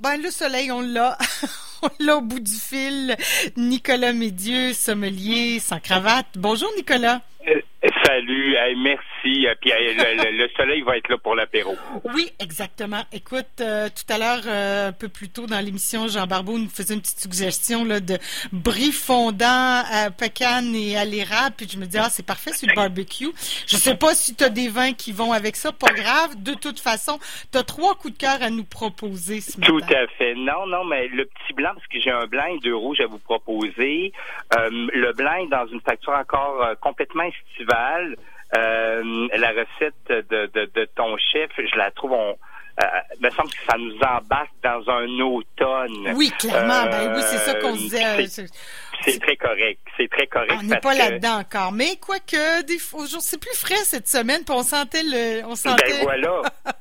ben, le soleil, on l'a. on l'a au bout du fil. Nicolas Médieu, sommelier, sans cravate. Bonjour, Nicolas. Euh, salut, merci. Euh, puis le, soleil va être là pour l'apéro. Oui, exactement. Écoute, euh, tout à l'heure, un peu plus tôt dans l'émission, Jean Barbeau nous faisait une petite suggestion là, de brie fondant à pecan et à l'érable. Puis je me dis, ah, c'est parfait sur le barbecue. Je sais pas si tu as des vins qui vont avec ça, pas grave. De toute façon, tu as trois coups de cœur à nous proposer ce matin. Tout à fait. Non, non, mais le petit blanc, parce que j'ai un blanc et deux rouges à vous proposer. le blanc est dans une facture encore complètement estivale. Euh, la recette de, de, de, ton chef, je la trouve, on, euh, me semble que ça nous embarque dans un automne. Oui, clairement. ben oui, c'est ça qu'on euh, disait. C'est très correct. C'est très correct. On n'est pas là-dedans encore. Mais quoique, des c'est plus frais cette semaine, puis on sentait le. On sentait... Ben voilà.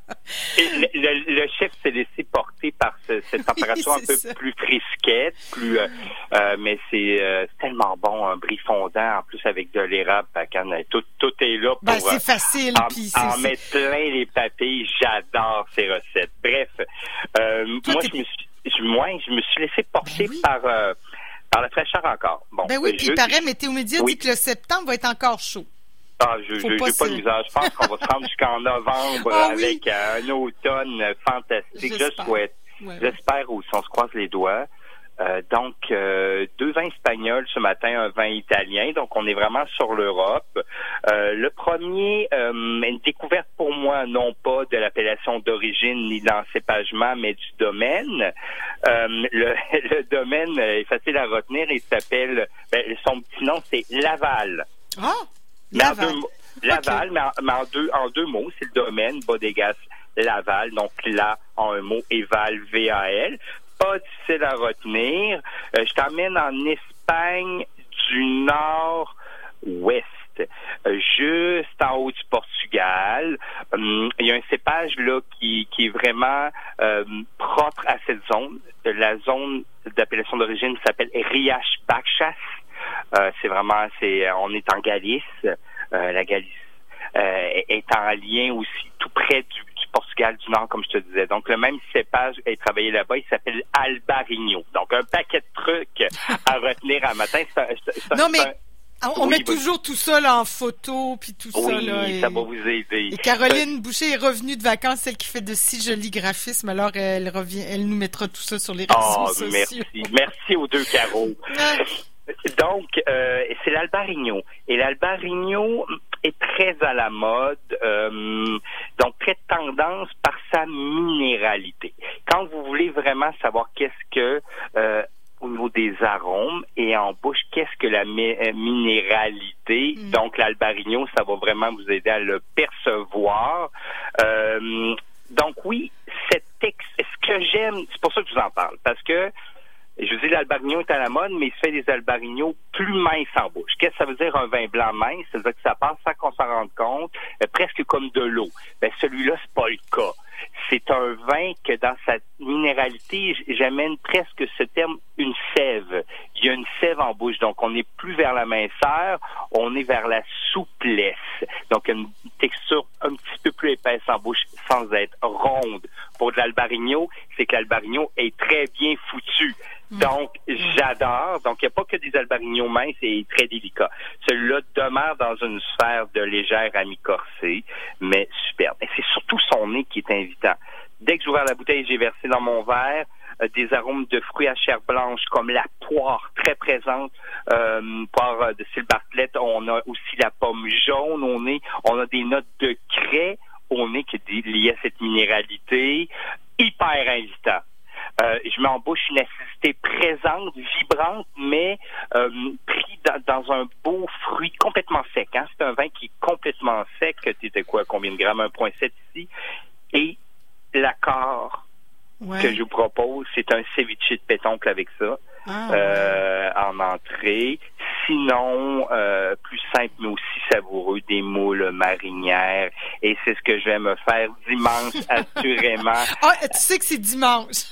le, chef s'est laissé porter par cette température un peu plus frisquette, plus, euh, euh, mais c'est tellement bon, un brie fondant, en plus avec de l'érable, tout, tout est là ben, pour ben, c'est facile, en, en mettre plein les papilles. J'adore ces recettes. Bref, moi, je me suis, moi, je me suis laissé porter ben par par la fraîcheur encore. Bon, ben oui, puis il paraît, Météo Média dit que le septembre va être encore chaud. Ah, je n'ai pas, pas l'usage. Je pense qu'on va se rendre jusqu'en novembre ah avec un automne fantastique. Je souhaite. J'espère aussi. On se croise les doigts. Euh, donc, euh, deux vins espagnols ce matin, un vin italien. Donc, on est vraiment sur l'Europe. Euh, le premier, une découverte pour moi, non pas de l'appellation d'origine ni d'encépagement, mais du domaine. Le, domaine est facile à retenir. Il s'appelle, ben, son petit nom, c'est Laval. Ah, Laval. Laval, mais, en, deux, en deux mots, c'est le domaine Bodegas Laval, donc là en un mot et Val V-A-L pas difficile à retenir. Euh, je t'emmène en Espagne du nord-ouest. Euh, juste en haut du Portugal. Hum, il y a un cépage là qui, est vraiment euh, propre à cette zone. La zone d'appellation d'origine s'appelle Riach Bachas. c'est vraiment, c'est, on est en Galice. la Galice est en lien aussi tout près du, Portugal du Nord, comme je te disais. Donc, le même cépage est travaillé là-bas, il s'appelle Albarigno. Donc, un paquet de trucs à retenir à matin. non, mais... On met toujours tout ça là, en photo, puis tout ça. Là, et... ça va vous aider. Et Caroline Boucher est revenue de vacances, celle qui fait de si jolis graphismes. Alors, elle revient, elle nous mettra tout ça sur les réseaux oh, sociaux. Merci. Merci aux deux carreaux. Donc, euh, c'est l'Albarigno. Et l'Albarigno est très à la mode, euh, donc tendance par sa minéralité. Quand vous voulez vraiment savoir qu'est-ce que euh, au niveau des arômes et en bouche, qu'est-ce que la minéralité? Mm. Donc, l'albarigno, ça va vraiment vous aider à le percevoir. donc, oui, cet texte, ce que j'aime, c'est pour ça que je vous en parle, parce que je vous dis, l'albarigno est à la mode, mais il se fait des albarignons plus minces en bouche. Qu'est-ce que ça veut dire un vin blanc mince? Ça veut dire que ça passe sans qu'on s'en rende compte, euh, presque comme de l'eau. Ben, celui-là, c'est pas le cas. C'est un vin que dans sa minéralité, j'amène presque ce terme une sève. Il y a une sève en bouche, donc on n'est plus vers la minceur, on est vers la souplesse. Donc une texture un petit peu plus épaisse en bouche sans être ronde. Pour de l'albarigno, c'est que l'albarigno est très bien foutu. Donc, j'adore. Donc, il n'y a pas que des albarignons minces et très délicats. Celui-là demeure dans une sphère de légère ami-corsée, mais superbe. Et c'est surtout son nez qui est invitant. Dès que j'ouvre la bouteille, j'ai versé dans mon verre euh, des arômes de fruits à chair blanche comme la poire très présente, euh, poire euh, de Bartlett. On a aussi la pomme jaune au nez. On a des notes de craie au nez qui est liées à cette minéralité. Hyper invitant. Euh, je m'embauche une acidité présente, vibrante, mais euh, pris dans, un beau fruit complètement sec. Hein. C'est un vin qui est complètement sec. Tu étais quoi, combien de grammes? 1,7 ici. Et l'accord que je vous propose, c'est un ceviche de pétoncle avec ça. Ah, euh, en entrée. Sinon, euh, plus simple mais aussi savoureux, des moules marinières. Et c'est ce que je vais me faire dimanche, assurément. Ah, tu sais que c'est dimanche.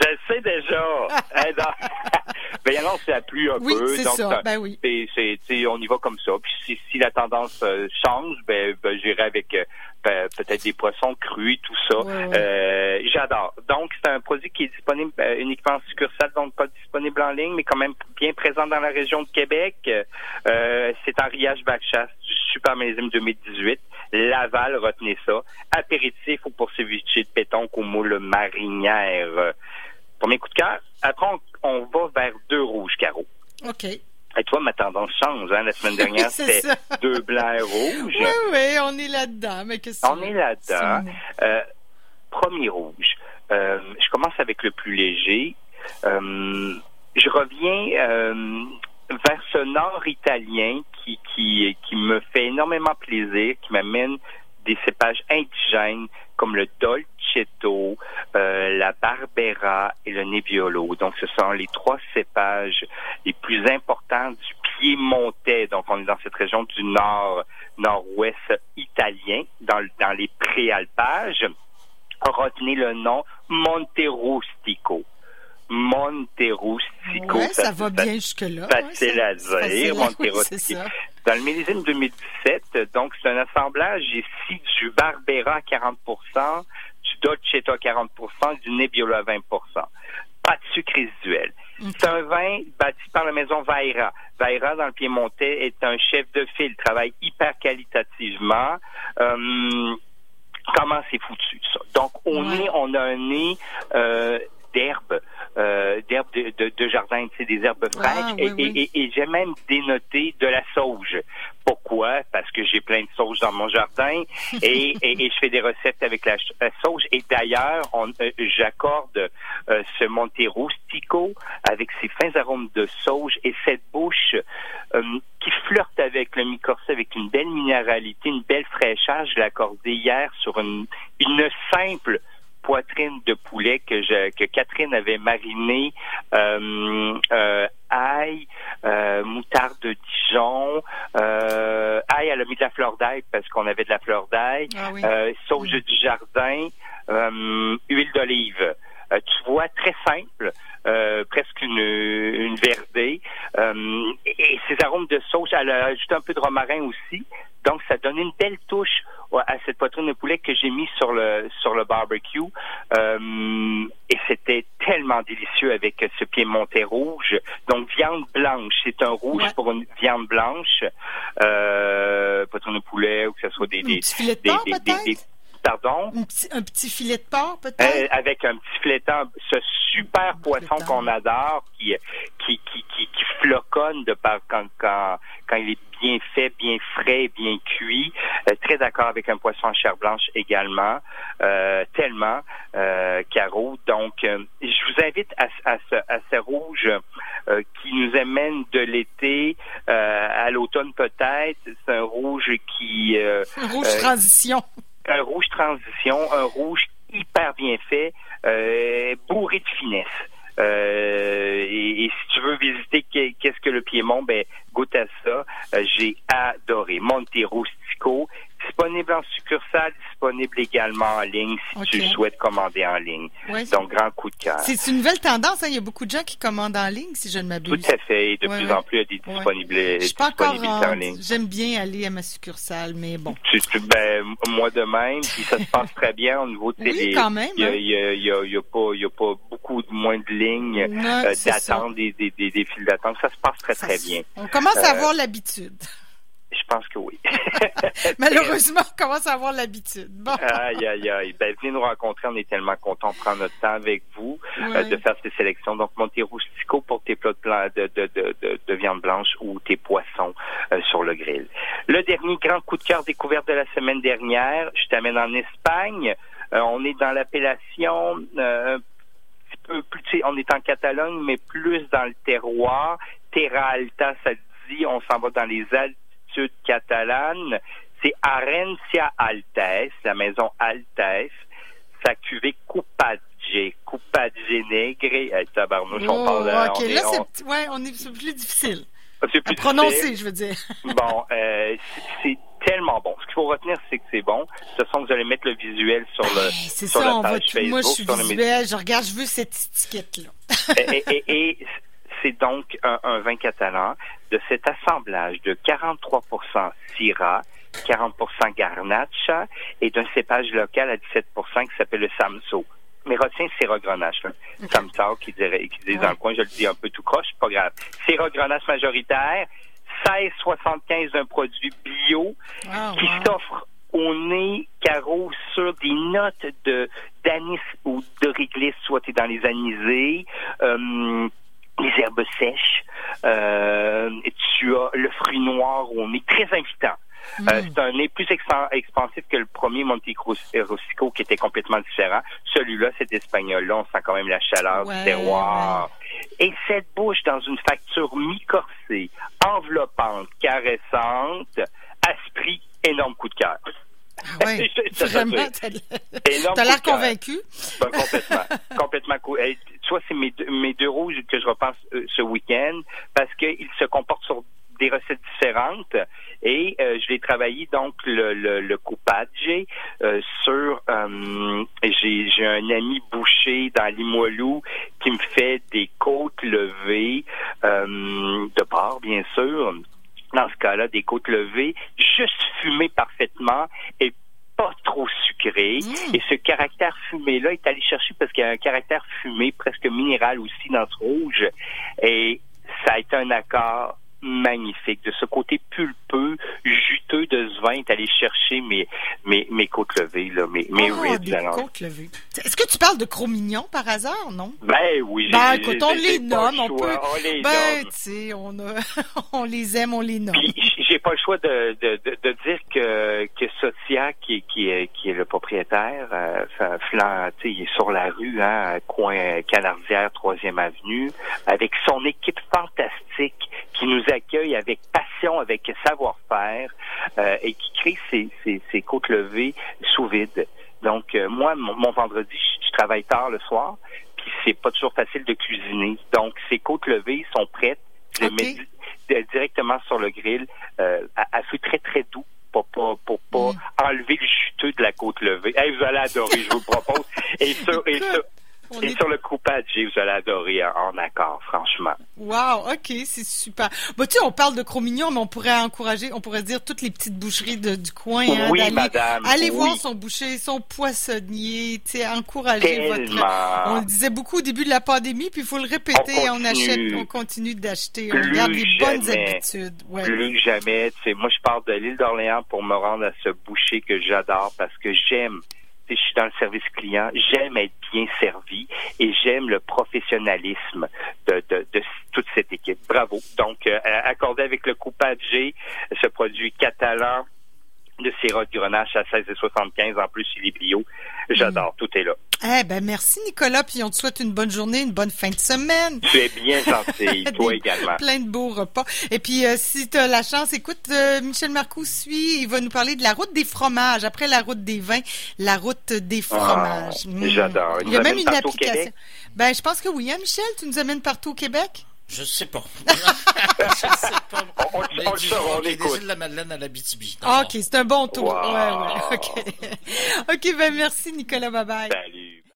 Je le sais déjà. Ben, il annonce la pluie un oui, peu. c'est donc, ça. Ben oui. c'est, c'est, on y va comme ça. Puis si, si la tendance euh, change, ben, ben j'irai avec euh, ben, peut-être des poissons crus, tout ça. Ouais, ouais. Euh, j'adore. Donc, c'est un produit qui est disponible euh, uniquement en succursale, donc pas disponible en ligne, mais quand même bien présent dans la région de Québec. Euh, c'est en riage Backchasse du Super Millésime 2018. Laval, retenez ça. Apéritif ou pour ceviche de pétanque au moule marinière. Premier coup de cœur. Après, on, on va vers deux rouges carreaux. OK. Et toi, ma tendance change. Hein? La semaine dernière, c'était deux blancs et rouges. Oui, oui, on est là-dedans. Mais qu'est-ce que On est là-dedans. Euh, premier rouge. Euh, je commence avec le plus léger. Euh, je reviens vers ce nord italien qui, qui, qui me fait énormément plaisir, qui m'amène des cépages indigènes comme le Dolcetto, euh, la Barbera et le Nebbiolo. Donc, ce sont les trois cépages les plus importants du Piémontais. Donc, on est dans cette région du nord, nord-ouest italien, dans, dans les préalpages. Retenez le nom Monterustico. Monterustico. Ouais, ça va bien jusque-là. facile Ouais, à dire, oui, Monterustico. ça. Dans le millésime 2017, donc c'est un assemblage ici du Barbera à 40 du Dolcetto à 40% du Nebbiolo à 20% Pas de sucre résiduel. C'est un vin bâti par la maison Vaira. Vaira, dans le Piémontais, est un chef de file, travaille hyper qualitativement. Euh, comment c'est foutu, ça? Donc, au Ouais. nez, on a un nez euh, d'herbes, euh, d'herbes de, de, de jardin, des herbes fraîches. Ah, et, oui, oui. et- et- et j'ai même dénoté de la sauge. Pourquoi? Parce que j'ai plein de sauge dans mon jardin et, je fais des recettes avec la, sauge. Et d'ailleurs, euh, j'accorde euh, ce Montero Stico avec ses fins arômes de sauge et cette bouche euh, qui flirte avec le mi-corset avec une belle minéralité, une belle fraîcheur. Je l'ai accordé hier sur une, une simple poitrine de poulet que, je, que Catherine avait mariné euh, euh, ail, euh, moutarde de Dijon, euh, ail, elle a mis de la fleur d'ail parce qu'on avait de la fleur d'ail, Ah oui. euh, sauge du jardin, euh, huile d'olive. Euh, tu vois, très simple, euh, presque une, une verdée. Euh, et ces arômes de sauge, elle a ajouté un peu de romarin aussi. Donc, ça donne une belle touche à cette poitrine de poulet que j'ai mis sur le sur le barbecue. Euh, et c'était tellement délicieux avec ce piémontais rouge. Donc, viande blanche. C'est un rouge Ouais. pour une viande blanche. Euh, poitrine de poulet ou que ce soit des... Des, des- des- Pardon? Un petit, un petit filet de porc, Euh, peut-être? avec un petit filetant, ce super poisson qu'on adore, qui, qui, qui, qui, qui floconne de par quand, quand, quand il est bien fait, bien frais, bien cuit. Euh, très d'accord avec un poisson en chair blanche également, euh, tellement, euh, Caro. Donc, euh, je vous invite à, à, ce, à ce rouge euh, qui nous amène de l'été euh, à l'automne peut-être. C'est un rouge qui... euh, Un rouge euh, transition. Un rouge transition, un rouge hyper bien fait, euh, bourré de finesse. Euh, et, et si tu veux visiter qu'est- qu'est-ce que le Piémont, ben goûte à ça. Euh, J'ai adoré. Montero Stico, disponible en succursale, disponible également en ligne si tu souhaites commander en ligne. Ouais. Donc grand coup de cœur. C'est une nouvelle tendance. hein. Il y a beaucoup de gens qui commandent en ligne, si je ne Tout m'abuse. à fait. De Ouais, plus ouais. en plus, il y a des disponibilités Je suis pas encore disponibilités en en... ligne. J'aime bien aller à ma succursale, mais bon. Tu, tu- ben, moi de même, puis ça se passe très bien au niveau de Oui, les- quand même, Il y a, hein. a- pas, beaucoup de moins de lignes euh, d'attente, des, des, des, des files d'attente. Ça se passe très, Ça très bien. On commence à Euh, avoir l'habitude. Je pense que oui. Malheureusement, on commence à avoir l'habitude. Bon. aïe, aïe, aïe. Ben, venez nous rencontrer. On est tellement contents. On prend notre temps avec vous euh, de faire ces sélections. Donc, Monterustico pour tes plats de, de, de, de, de, de viande blanche ou tes poissons euh, sur le grill. Le dernier grand coup de cœur découvert de la semaine dernière, je t'amène en Espagne. Euh, on est dans l'appellation un petit peu plus, tu sais, on est en Catalogne, mais plus dans le terroir. Terra Alta, ça dit, on s'en va dans les altitudes catalanes. C'est Arencia Altes, la maison Altes, sa cuvée Coupage, Coupage Negre. Hey, tabarnouche, on Oh, parle de- ok, on est- là, on- c'est ouais, on est c'est plus difficile c'est à plus prononcer, difficile. je veux dire. Bon, euh, c'est- c'est tellement bon. Ce qu'il faut retenir, c'est que c'est bon. De toute façon, vous allez mettre le visuel sur le Hey, c'est sur ça, la on va page Facebook. Moi, je suis visuelle, je regarde, je veux cette étiquette-là. et, et- et c'est donc un, vin catalan de cet assemblage de 43% Syrah, 40% Garnacha et d'un cépage local à 17% qui s'appelle le Samso. Mais retiens Syrah Grenache. Samso qui dirait, qui dit dans le coin, je le dis un peu tout croche, pas grave. Syrah Grenache majoritaire, 16,75 d'un produit bio ah, qui s'offre au nez carreau sur des notes de d'anis ou de réglisse, soit dans les anisés, euh, les herbes sèches, euh, tu as le fruit noir au nez très invitant. Euh, mm. c'est un nez plus expansif que le premier Monte Rossico qui était complètement différent. Celui-là, cet espagnol-là, on sent quand même la chaleur du terroir. Et cette bouche dans une facture mi-corsée, enveloppante, caressante, asprit, énorme coup de cœur. Ah ouais, vraiment, t'as l'air convaincu. Ben, complètement, complètement cool. tu vois, c'est mes, mes deux rouges que je repense euh, ce week-end parce qu'ils se comportent sur des recettes différentes et euh, je l'ai travaillé donc le, le, le coupage euh, sur euh, j'ai j'ai un ami boucher dans Limoilou qui me fait des côtes levées de porc bien sûr dans ce cas-là des côtes levées juste fumées parfaitement et pas trop sucré. Mmh. Et ce caractère fumé-là est allé chercher parce qu'il y a un caractère fumé presque minéral aussi dans ce rouge. Et ça a été un accord magnifique. De ce côté pulpeux, juteux de ce vin, est allé chercher mes, mes, mes côtes levées, là, mes, mes oh, ribs. Des côtes levées. Est-ce que tu parles de Cro-Mignon par hasard, non? Ben oui. Ben écoute, on les nomme, on peut. On les ben, tu sais, on, a... on les aime, on les nomme. j'ai pas le choix de, de, de, de, dire que, que Sotia, qui, qui, est, qui est le propriétaire, euh, flan, il est sur la rue, hein, coin Canardière, 3e avenue, avec son équipe fantastique qui nous accueille avec passion, avec savoir-faire euh, et qui crée ces, côtes levées sous vide. Donc, euh, moi, mon, vendredi, je, travaille tard le soir, puis c'est pas toujours facile de cuisiner. Donc, ces côtes levées sont prêtes. Je les mets directement sur le grill euh, à, feu très, très doux pour pas, pour pas mm. enlever le juteux de la côte levée. vous allez adorer, je vous propose. Et ça, et et sur le coupage, vous allez adorer en accord, franchement. Wow, ok, c'est super. Bah, tu sais, on parle de Cromignon, mais on pourrait encourager, on pourrait dire toutes les petites boucheries du coin. Hein, oui, madame. Allez voir son boucher, son poissonnier, tu sais, encourager votre. On le disait beaucoup au début de la pandémie, puis il faut le répéter, on, achète, on continue d'acheter, on garde les bonnes habitudes. Ouais. Plus que jamais, tu sais, moi je pars de l'île d'Orléans pour me rendre à ce boucher que j'adore parce que j'aime je suis dans le service client, j'aime être bien servi et j'aime le professionnalisme de, de, de, toute cette équipe. Bravo. Donc, euh, accordé avec le coupage G, ce produit catalan de sirop de grenache à 16,75 en plus il est bio. J'adore, tout est là. Eh ben merci Nicolas, puis on te souhaite une bonne journée, une bonne fin de semaine. Tu es bien gentil, toi également. Plein de beaux repas. Et puis euh, si tu as la chance, écoute, euh, Michel Marcoux suit, il va nous parler de la route des fromages. Après la route des vins, la route des ah, fromages. Hmm. J'adore. Il y a même une application. Ben je pense que oui, hein, Michel, tu nous amènes partout au Québec? Je sais pas. je sais pas. On, on, le saura, on écoute. de la Madeleine à la BTB. OK, c'est un bon tour. Ouais, ouais. OK. OK, ben merci Nicolas, bye bye.